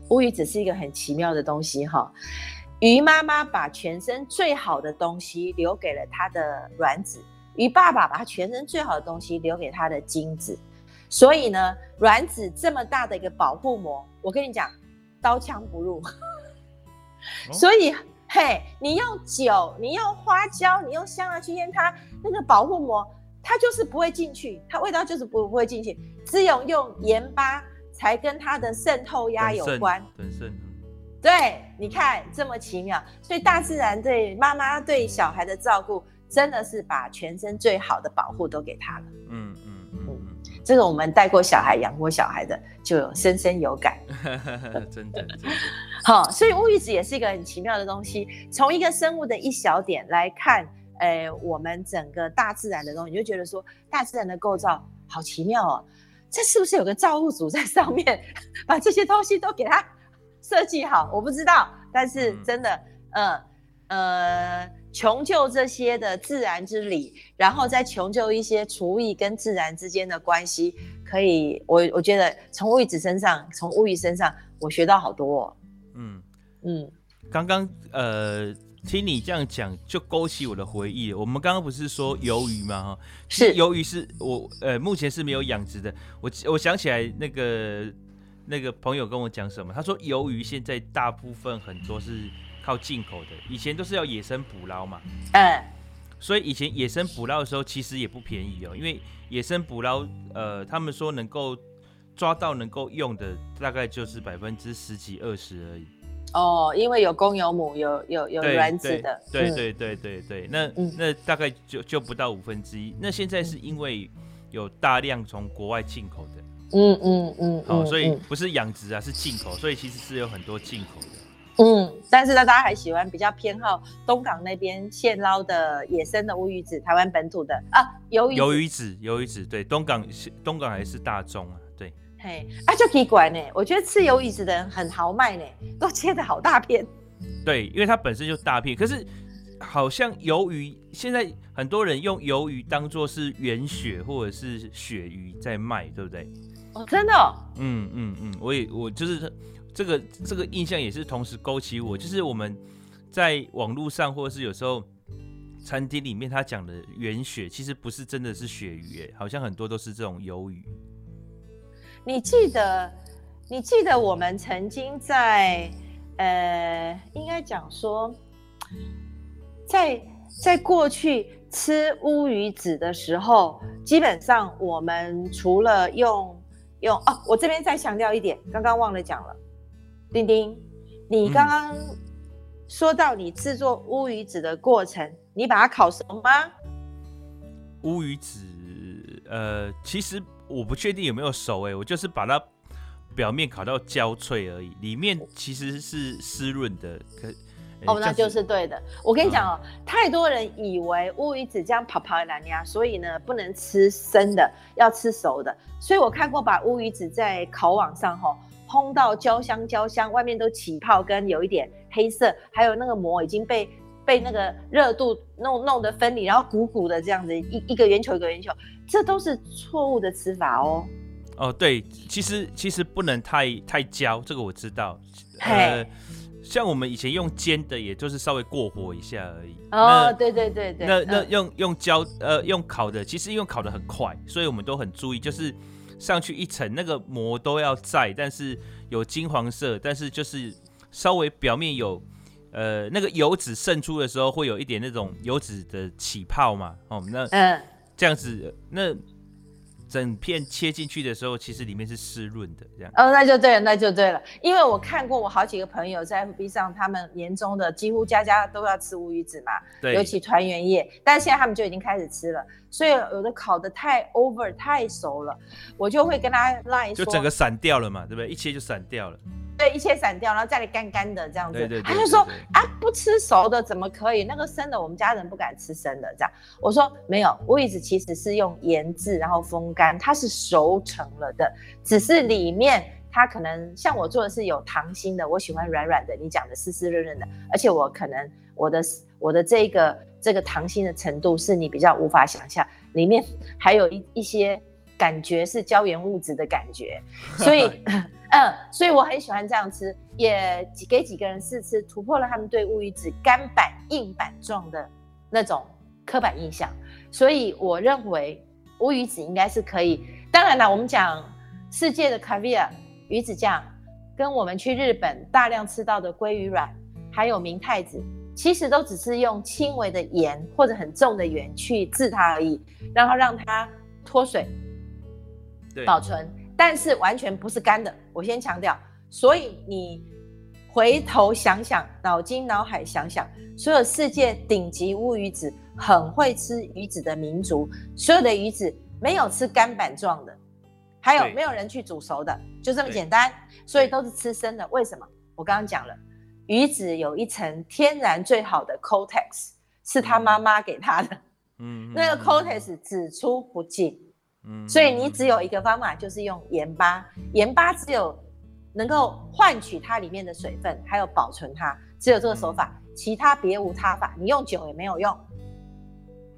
乌鱼子是一个很奇妙的东西哈。鱼妈妈把全身最好的东西留给了它的卵子，鱼爸爸把它全身最好的东西留给它的精子。所以呢，卵子这么大的一个保护膜，我跟你讲，刀枪不入。哦、所以，嘿，你用酒，你用花椒，你用香料去腌它，那个保护膜，它就是不会进去，它味道就是不不会进去。只有用盐巴才跟它的渗透压有关。对，你看这么奇妙，所以大自然对妈妈对小孩的照顾，真的是把全身最好的保护都给他了。嗯嗯嗯嗯，这个我们带过小孩、养过小孩的，就有深深有感。真的，真的。好，所以乌鱼子也是一个很奇妙的东西。从一个生物的一小点来看，呃，我们整个大自然的东西，你就觉得说，大自然的构造好奇妙哦。这是不是有个造物主在上面，把这些东西都给他？设计好，我不知道，但是真的，嗯呃，穷究这些的自然之理，然后再穷究一些厨艺跟自然之间的关系，可以，我我觉得从乌鱼子身上，从乌鱼身上，我学到好多哦。嗯嗯，刚刚呃听你这样讲，就勾起我的回忆。我们刚刚不是说鱿鱼吗？哈，是鱿鱼是我呃目前是没有养殖的。我我想起来那个。那个朋友跟我讲什么？他说，鱿鱼现在大部分很多是靠进口的，以前都是要野生捕捞嘛。嗯。所以以前野生捕捞的时候，其实也不便宜哦，因为野生捕捞，呃，他们说能够抓到能够用的，大概就是百分之十几二十而已。哦，因为有公有母，有有有卵子的。对对对对对，那、嗯、那大概就就不到五分之一。那现在是因为有大量从国外进口的。嗯嗯嗯，好、嗯，所以不是养殖啊，是进口，所以其实是有很多进口的。嗯，但是呢，大家还喜欢比较偏好东港那边现捞的野生的乌鱼子，台湾本土的啊，鱿鱼。鱿鱼子，鱿鱼子，对，东港东港还是大众啊，对。嘿，啊，就奇怪呢，我觉得吃鱿鱼子的人很豪迈呢，都切的好大片。对，因为它本身就大片，可是好像鱿鱼现在很多人用鱿鱼当做是原鳕或者是鳕鱼在卖，对不对？哦、真的、哦，嗯嗯嗯，我也我就是这个这个印象也是同时勾起我，就是我们在网络上或者是有时候餐厅里面他讲的原鳕，其实不是真的是鳕鱼，哎，好像很多都是这种鱿鱼。你记得你记得我们曾经在呃，应该讲说，在在过去吃乌鱼子的时候，基本上我们除了用用哦，我这边再强调一点，刚刚忘了讲了。丁丁，你刚刚说到你制作乌鱼子的过程，嗯、你把它烤熟吗？乌鱼子，呃，其实我不确定有没有熟诶，我就是把它表面烤到焦脆而已，里面其实是湿润的。可哦，那就是对的。我跟你讲哦，嗯、太多人以为乌鱼子这样跑跑烂呀，所以呢不能吃生的，要吃熟的。所以我看过把乌鱼子在烤网上吼烘到焦香焦香，外面都起泡跟有一点黑色，还有那个膜已经被被那个热度弄弄得分离，然后鼓鼓的这样子一一个圆球一个圆球，这都是错误的吃法哦。哦，对，其实其实不能太太焦，这个我知道。呃像我们以前用煎的，也就是稍微过火一下而已。哦，对对对对。那那用用焦呃用烤的，其实用烤的很快，所以我们都很注意，就是上去一层那个膜都要在，但是有金黄色，但是就是稍微表面有呃那个油脂渗出的时候，会有一点那种油脂的起泡嘛。哦，那嗯这样子那。整片切进去的时候，其实里面是湿润的，这样。哦，那就对了，那就对了。因为我看过，我好几个朋友在 FB 上，他们年终的几乎家家都要吃乌鱼子嘛，对，尤其团圆夜。但现在他们就已经开始吃了，所以有的烤的太 over 太熟了，我就会跟他 line 说，就整个散掉了嘛，对不对？一切就散掉了。对，一切散掉，然后再来干干的这样子。对对对对对，他就说啊，不吃熟的怎么可以？那个生的，我们家人不敢吃生的。这样，我说没有，乌鱼子其实是用腌制，然后风干，它是熟成了的，只是里面它可能像我做的是有糖心的，我喜欢软软的，你讲的湿湿润润的，而且我可能我的我的这个这个糖心的程度是你比较无法想象，里面 还有一一些感觉是胶原物质的感觉，所以。嗯，所以我很喜欢这样吃，也给几个人试吃，突破了他们对乌鱼子干板硬板状的那种刻板印象。所以我认为乌鱼子应该是可以。当然了，我们讲世界的 caviar 鱼子酱，跟我们去日本大量吃到的鲑鱼卵，还有明太子，其实都只是用轻微的盐或者很重的盐去制它而已，然后让它脱水，保存。但是完全不是干的，我先强调。所以你回头想想，脑筋脑海想想，所有世界顶级乌鱼子，很会吃鱼子的民族，所有的鱼子没有吃干板状的，还有没有人去煮熟的，就这么简单。所以都是吃生的。为什么？我刚刚讲了，鱼子有一层天然最好的 cortex，是他妈妈给他的。嗯，那个 cortex 只出不进。所以你只有一个方法，就是用盐巴。盐巴只有能够换取它里面的水分，还有保存它，只有这个手法，其他别无他法。你用酒也没有用。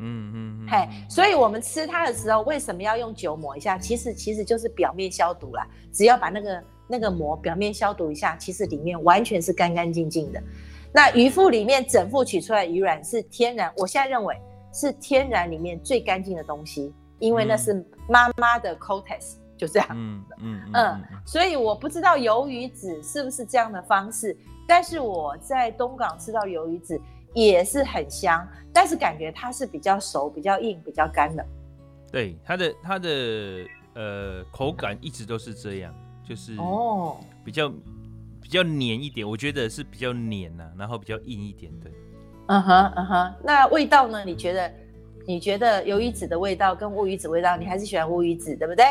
嗯嗯，嘿，所以我们吃它的时候，为什么要用酒抹一下？其实其实就是表面消毒啦。只要把那个那个膜表面消毒一下，其实里面完全是干干净净的。那鱼腹里面整副取出来鱼卵是天然，我现在认为是天然里面最干净的东西。因为那是妈妈的 Coatex，就这样。嗯嗯嗯，所以我不知道鱿鱼子是不是这样的方式，但是我在东港吃到鱿鱼子也是很香，但是感觉它是比较熟、比较硬、比较干的。对，它的它的呃口感一直都是这样，就是哦比较比较黏一点，我觉得是比较黏呐、啊，然后比较硬一点的。嗯哼嗯哼，那味道呢？你觉得？你觉得鱿鱼子的味道跟乌鱼子味道，你还是喜欢乌鱼子，对不对？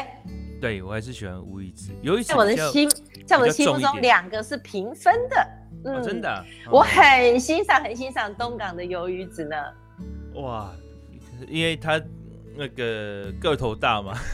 对，我还是喜欢乌鱼子。鱿鱼子在我的心，在我的心目中，两个是平分的。嗯，哦、真的、啊，我很欣赏，很欣赏东港的鱿鱼子呢。哇，因为它那个个头大嘛。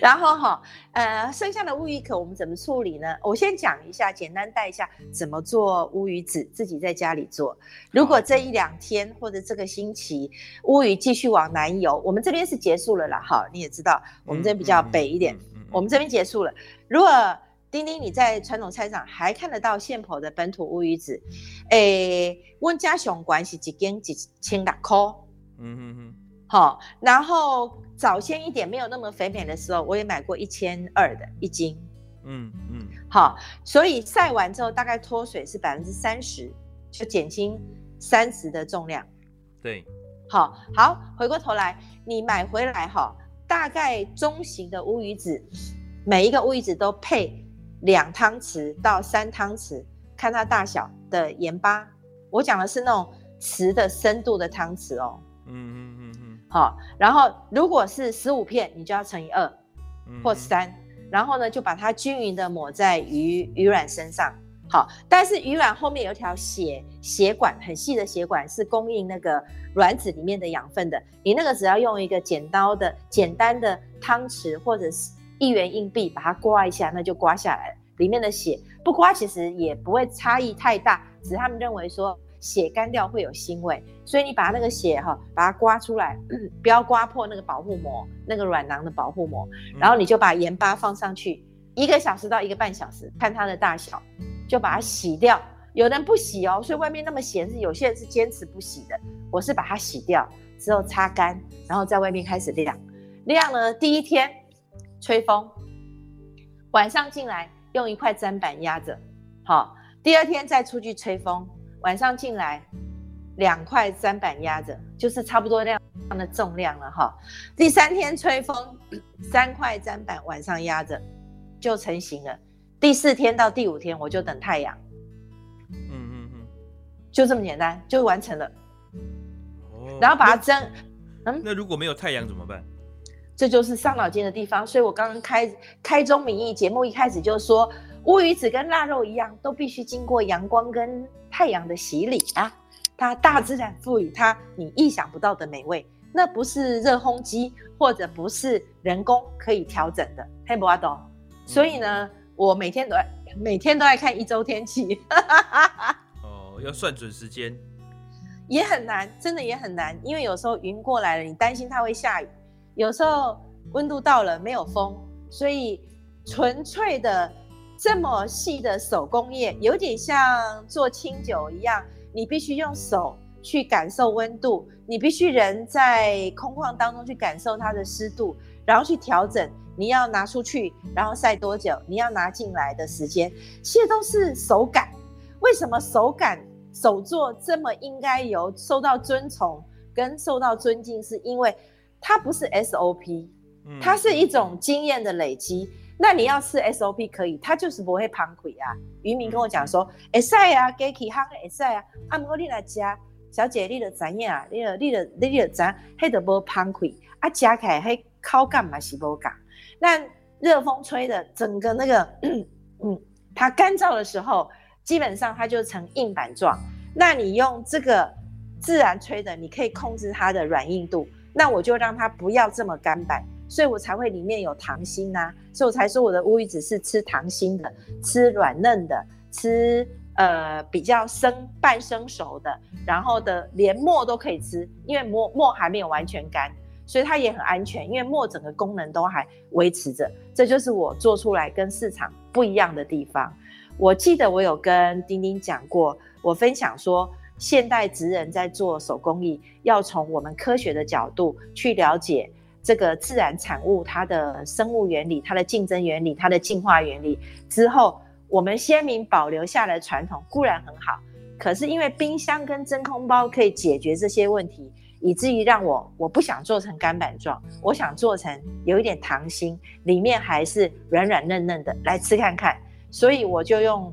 然后哈，呃，剩下的乌鱼壳我们怎么处理呢？我先讲一下，简单带一下怎么做乌鱼子，自己在家里做。如果这一两天或者这个星期乌鱼继续往南游，我们这边是结束了啦。哈，你也知道，我们这边比较北一点，我们这边结束了。如果丁丁你在传统菜场还看得到现剖的本土乌鱼子，诶，温家雄关系几斤几千两块。嗯嗯嗯。好，然后。早先一点没有那么肥美的时候，我也买过一千二的一斤，嗯嗯，好，所以晒完之后大概脱水是百分之三十，就减轻三十的重量。对，好，好，回过头来，你买回来哈，大概中型的乌鱼子，每一个乌鱼子都配两汤匙到三汤匙，看它大小的盐巴。我讲的是那种匙的深度的汤匙哦。嗯嗯嗯嗯。好，然后如果是十五片，你就要乘以二或三，然后呢，就把它均匀的抹在鱼鱼卵身上。好，但是鱼卵后面有一条血血管，很细的血管是供应那个卵子里面的养分的。你那个只要用一个剪刀的简单的汤匙或者是一元硬币把它刮一下，那就刮下来了。里面的血不刮其实也不会差异太大，只是他们认为说。血干掉会有腥味，所以你把那个血哈，把它刮出来，不要刮破那个保护膜，那个软囊的保护膜，然后你就把盐巴放上去，一个小时到一个半小时，看它的大小，就把它洗掉。有人不洗哦，所以外面那么咸，是有些人是坚持不洗的。我是把它洗掉之后擦干，然后在外面开始晾。晾了第一天吹风，晚上进来用一块砧板压着，好，第二天再出去吹风。晚上进来，两块砧板压着，就是差不多那样的重量了哈。第三天吹风，三块砧板晚上压着，就成型了。第四天到第五天，我就等太阳。嗯嗯嗯，就这么简单，就完成了。哦，然后把它蒸。嗯，那如果没有太阳怎么办？这就是伤脑筋的地方。所以我刚刚开开宗明义，节目一开始就说。乌鱼子跟腊肉一样，都必须经过阳光跟太阳的洗礼啊！它大自然赋予它你意想不到的美味，那不是热烘机或者不是人工可以调整的。嘿，博阿东，所以呢，我每天都在每天都在看一周天气。哦，要算准时间，也很难，真的也很难，因为有时候云过来了，你担心它会下雨；有时候温度到了没有风，所以。纯粹的这么细的手工业，有点像做清酒一样，你必须用手去感受温度，你必须人在空旷当中去感受它的湿度，然后去调整你要拿出去，然后晒多久，你要拿进来的时间，这些都是手感。为什么手感手作这么应该有受到尊崇跟受到尊敬？是因为它不是 SOP，它是一种经验的累积。那你要吃 SOP 可以，它就是不会胖亏啊。渔民跟我讲说，会使啊，给起夯会使啊。啊，不过你来吃，小姐你的知影啊，你的你的你的知，迄都无胖亏啊，吃起来迄口感嘛是无同。那热风吹的整个那个，嗯，它干燥的时候，基本上它就成硬板状。那你用这个自然吹的，你可以控制它的软硬度。那我就让它不要这么干板。所以我才会里面有糖心呐、所以我才说我的乌鱼子是吃糖心的，吃软嫩的，吃呃比较生半生熟的，然后的连墨都可以吃，因为墨墨还没有完全干，所以它也很安全，因为墨整个功能都还维持着，这就是我做出来跟市场不一样的地方。我记得我有跟丁丁讲过，我分享说现代职人在做手工艺，要从我们科学的角度去了解。这个自然产物，它的生物原理、它的竞争原理、它的进化原理之后，我们先民保留下来的传统固然很好，可是因为冰箱跟真空包可以解决这些问题，以至于让我我不想做成干板状，我想做成有一点糖心，里面还是软软嫩嫩的，来吃看看。所以我就用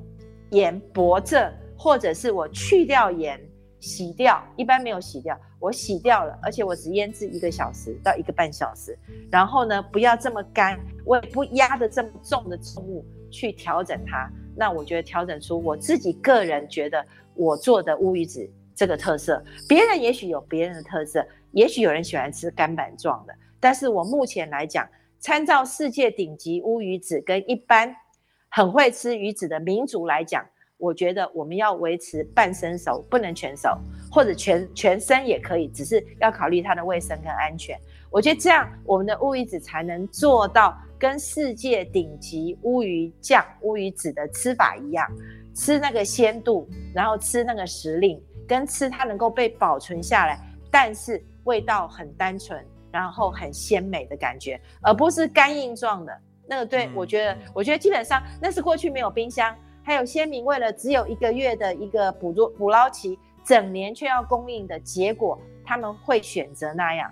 盐薄着，或者是我去掉盐。洗掉，一般没有洗掉，我洗掉了，而且我只腌制一个小时到一个半小时，然后呢，不要这么干，我也不压的这么重的重物去调整它，那我觉得调整出我自己个人觉得我做的乌鱼子这个特色，别人也许有别人的特色，也许有人喜欢吃干板状的，但是我目前来讲，参照世界顶级乌鱼子跟一般很会吃鱼子的民族来讲。我觉得我们要维持半生熟，不能全熟，或者全全身也可以，只是要考虑它的卫生跟安全。我觉得这样我们的乌鱼子才能做到跟世界顶级乌鱼酱、乌鱼子的吃法一样，吃那个鲜度，然后吃那个时令，跟吃它能够被保存下来，但是味道很单纯，然后很鲜美的感觉，而不是干硬状的那个。对，我觉得，我觉得基本上那是过去没有冰箱。还有先民为了只有一个月的一个捕捉捕捞期，整年却要供应的结果，他们会选择那样。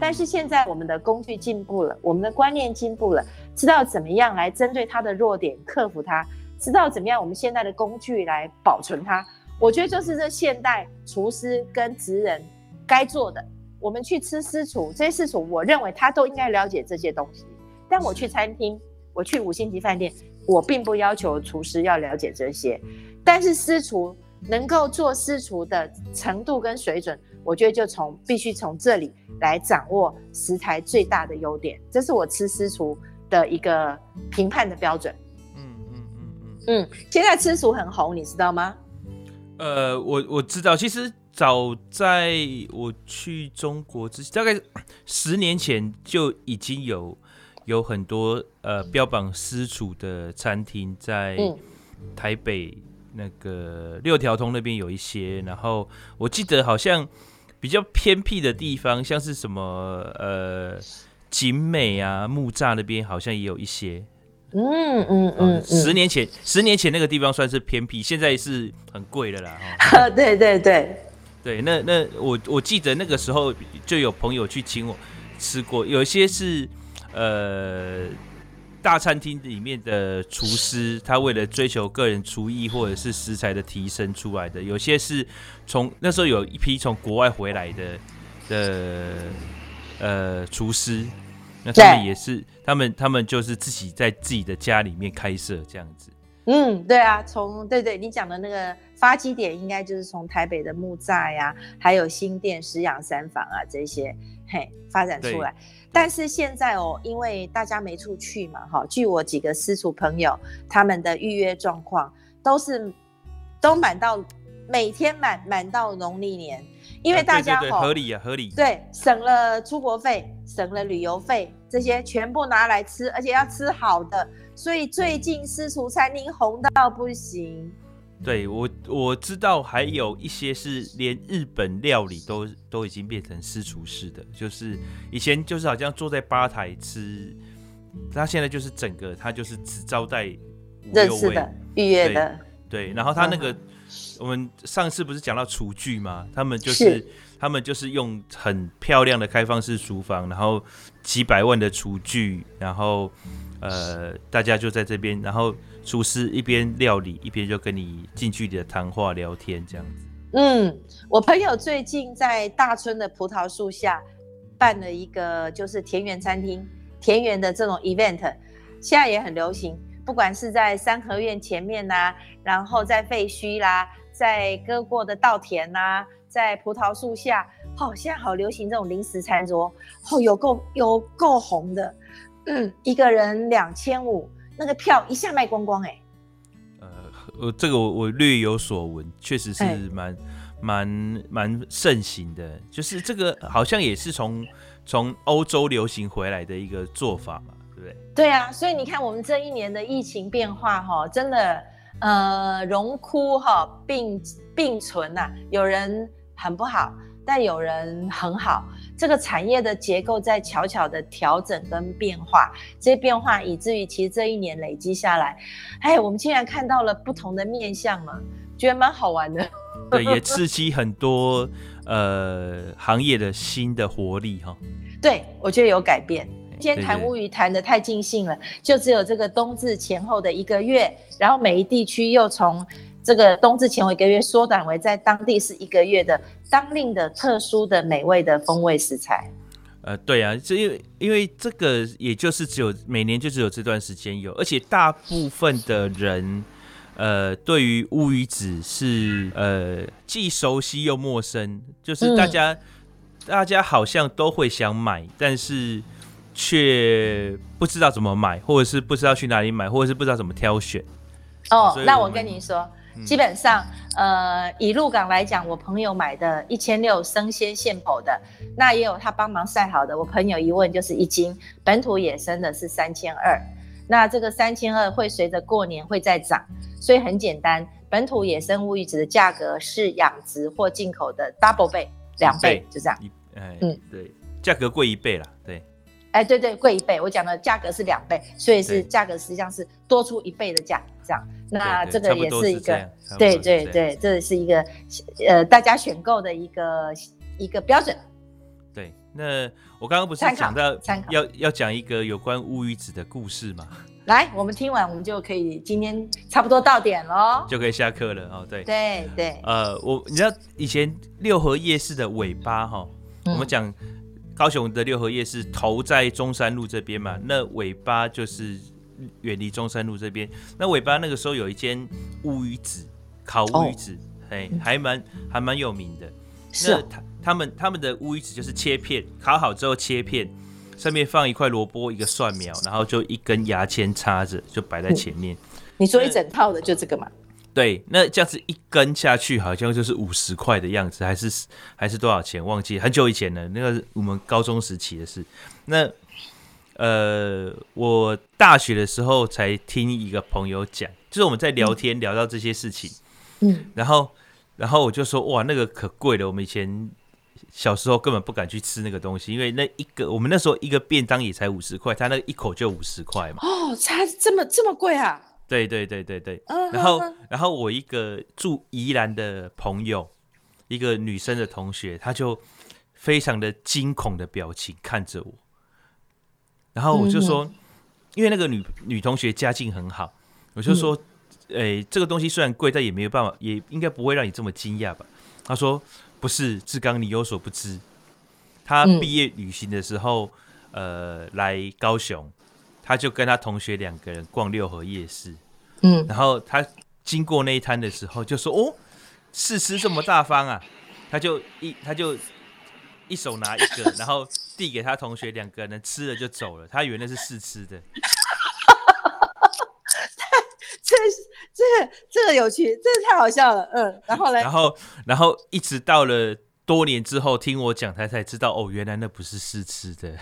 但是现在我们的工具进步了，我们的观念进步了，知道怎么样来针对它的弱点克服它，知道怎么样我们现在的工具来保存它。我觉得就是这现代厨师跟职人该做的。我们去吃私厨，这些私厨我认为他都应该了解这些东西。但我去餐厅，我去五星级饭店。我并不要求厨师要了解这些，但是私厨能够做私厨的程度跟水准，我觉得就从必须从这里来掌握食材最大的优点，这是我吃私厨的一个评判的标准。嗯嗯嗯嗯嗯，现在吃厨很红，你知道吗？呃，我我知道，其实早在我去中国之前，大概十年前就已经有。有很多呃标榜私厨的餐厅在台北那个六条通那边有一些，然后我记得好像比较偏僻的地方，像是什么呃景美啊木栅那边好像也有一些。嗯嗯嗯，嗯，十年前十年前那个地方算是偏僻，现在是很贵的啦。哈，对对对对，那那我我记得那个时候就有朋友去请我吃过，有一些是。呃，大餐厅里面的厨师，他为了追求个人厨艺或者是食材的提升出来的，有些是从那时候有一批从国外回来的的呃厨师，那他们也是，他们他们就是自己在自己的家里面开设这样子。嗯，对啊，从对对，你讲的那个发基点应该就是从台北的木栅呀，还有新店、食养三房啊这些嘿发展出来。但是现在哦，因为大家没处去嘛，哈，据我几个私厨朋友他们的预约状况都是都满到每天满满到农历年，因为大家、对合理啊合理，对，省了出国费，省了旅游费，这些全部拿来吃，而且要吃好的。所以最近私厨餐厅红到不行。对，我我知道，还有一些是连日本料理都都已经变成私厨式的，就是以前就是好像坐在吧台吃，他现在就是整个他就是只招待认识的预约的对，对，然后他那个、嗯、我们上次不是讲到厨具吗？他们就是，是他们就是用很漂亮的开放式厨房，然后几百万的厨具，然后呃大家就在这边，然后。厨师一边料理一边就跟你近距离的谈话聊天这样子。嗯，我朋友最近在大村的葡萄树下办了一个就是田园餐厅，田园的这种 event，现在也很流行。不管是在三合院前面呐、然后在废墟啦，在割过的稻田呐、在葡萄树下，哦，现在好流行这种临时餐桌，哦，有够有够红的，嗯，一个人两千五。那个票一下卖光光哎、欸，呃，我这个我我略有所闻，确实是蛮蛮蛮盛行的，就是这个好像也是从从欧洲流行回来的一个做法嘛，对不对？对啊，所以你看我们这一年的疫情变化哈，真的呃荣枯哈并并存呐、啊，有人很不好，但有人很好。这个产业的结构在悄悄的调整跟变化，这些变化以至于其实这一年累积下来，哎，我们竟然看到了不同的面相嘛，觉得蛮好玩的。对，也刺激很多呃行业的新的活力哈。对，我觉得有改变。今天谈乌鱼谈的太尽兴了，就只有这个冬至前后的一个月，然后每一地区又从。这个冬至前后一个月缩短为在当地是一个月的当令的特殊的美味的风味食材。呃，对啊，这因为因为这个也就是只有每年就只有这段时间有，而且大部分的人，呃，对于乌鱼子是呃既熟悉又陌生，就是大家、嗯、大家好像都会想买，但是却不知道怎么买，或者是不知道去哪里买，或者是不知道怎么挑选。哦，那我跟你说。基本上，呃，以鹿港来讲，我朋友买的一千六生鲜现剖的，那也有他帮忙晒好的。我朋友一问就是一斤，本土野生的是三千二。那这个三千二会随着过年会再涨，所以很简单，本土野生乌鱼子的价格是养殖或进口的 double 倍，两倍就这样。哎，嗯，对，价格贵一倍了，对。哎，对对，贵一倍。我讲的价格是两倍，所以是价格实际上是多出一倍的价，这样。那这个也是一个，对对对，这是一个呃大家选购的一个一个标准。对，那我刚刚不是讲到要要讲一个有关乌鱼子的故事吗？来，我们听完，我们就可以今天差不多到点喽，就可以下课了哦。对对对，呃，我你知道以前六合夜市的尾巴哈，我们讲。高雄的六合夜市头在中山路这边嘛，那尾巴就是远离中山路这边。那尾巴那个时候有一间乌鱼子，烤乌鱼子，哎、哦，还蛮还蛮有名的。是、啊，那他他们他们的乌鱼子就是切片，烤好之后切片，上面放一块萝卜，一个蒜苗，然后就一根牙签插着，就摆在前面。你说一整套的就这个嘛？对，那这样子一根下去，好像就是五十块的样子，还是还是多少钱？忘记很久以前了，那个我们高中时期的事。那呃，我大学的时候才听一个朋友讲，就是我们在聊天聊到这些事情，嗯，然后然后我就说哇，那个可贵了，我们以前小时候根本不敢去吃那个东西，因为那一个我们那时候一个便当也才五十块，他那一口就五十块嘛。哦，差这么这么贵啊！对对对对对，然后然后我一个住宜兰的朋友，一个女生的同学，她就非常的惊恐的表情看着我，然后我就说，因为那个女女同学家境很好，我就说，诶，这个东西虽然贵，但也没有办法，也应该不会让你这么惊讶吧？她说不是，志刚你有所不知，她毕业旅行的时候，呃，来高雄。他就跟他同学两个人逛六合夜市，嗯，然后他经过那一摊的时候就说：“哦，试吃这么大方啊！”他就一他就一手拿一个，然后递给他同学两个人吃了就走了。他以为那是试吃的。这这个这个有趣，这个太好笑了。嗯，然后呢？然后然后一直到了多年之后，听我讲，他才知道哦，原来那不是试吃的。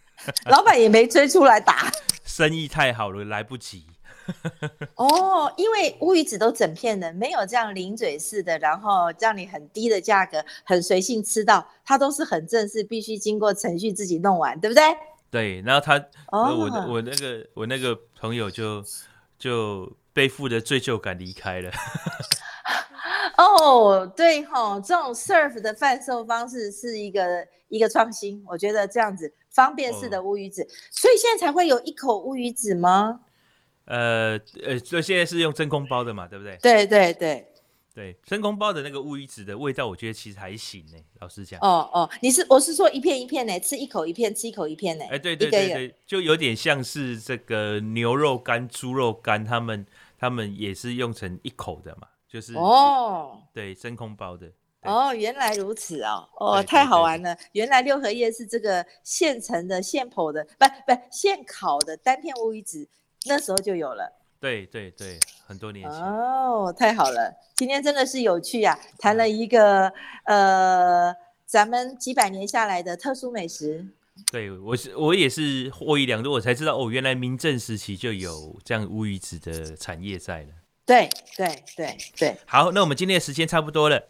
老板也没追出来打，生意太好了，来不及。哦，因为乌鱼子都整片的，没有这样零嘴式的，然后让你很低的价格，很随性吃到，它都是很正式，必须经过程序自己弄完，对不对？对，然后他，哦、我我那个我那个朋友就就背负着罪疚感离开了。哦，对吼，这种 serve 的贩售方式是一个一个创新，我觉得这样子方便式的乌鱼子，哦、所以现在才会有一口乌鱼子吗？呃呃，所以现在是用真空包的嘛，对不对？对对对对，真空包的那个乌鱼子的味道，我觉得其实还行呢。老实讲，哦哦，你是我是说一片一片呢，吃一口一片，吃一口一片呢。哎，对对对对，就有点像是这个牛肉干、猪肉干，他们他们也是用成一口的嘛，就是哦，对，真空包的。哦，原来如此哦，哦，太好玩了，原来六合叶是这个现成的、现剖的，不不现烤的单片乌鱼子。那时候就有了，对对对，很多年前哦，太好了，今天真的是有趣呀、啊，谈了一个呃，咱们几百年下来的特殊美食。对，我是我也是获益良多，我才知道哦，原来明郑时期就有这样乌鱼子的产业在了。对对对对，好，那我们今天的时间差不多了。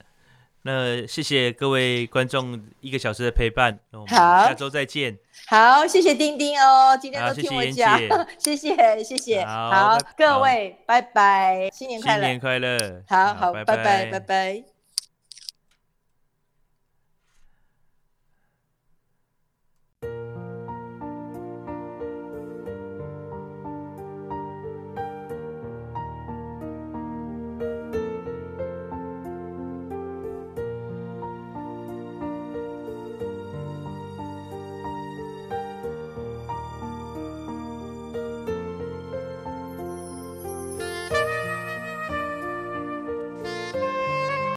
那谢谢各位观众一个小时的陪伴，那我们下周再见。好，谢谢丁丁哦，今天都听我讲，谢谢谢谢。好，好，各位，拜拜，新年快乐，新年快乐，好好，拜拜拜拜。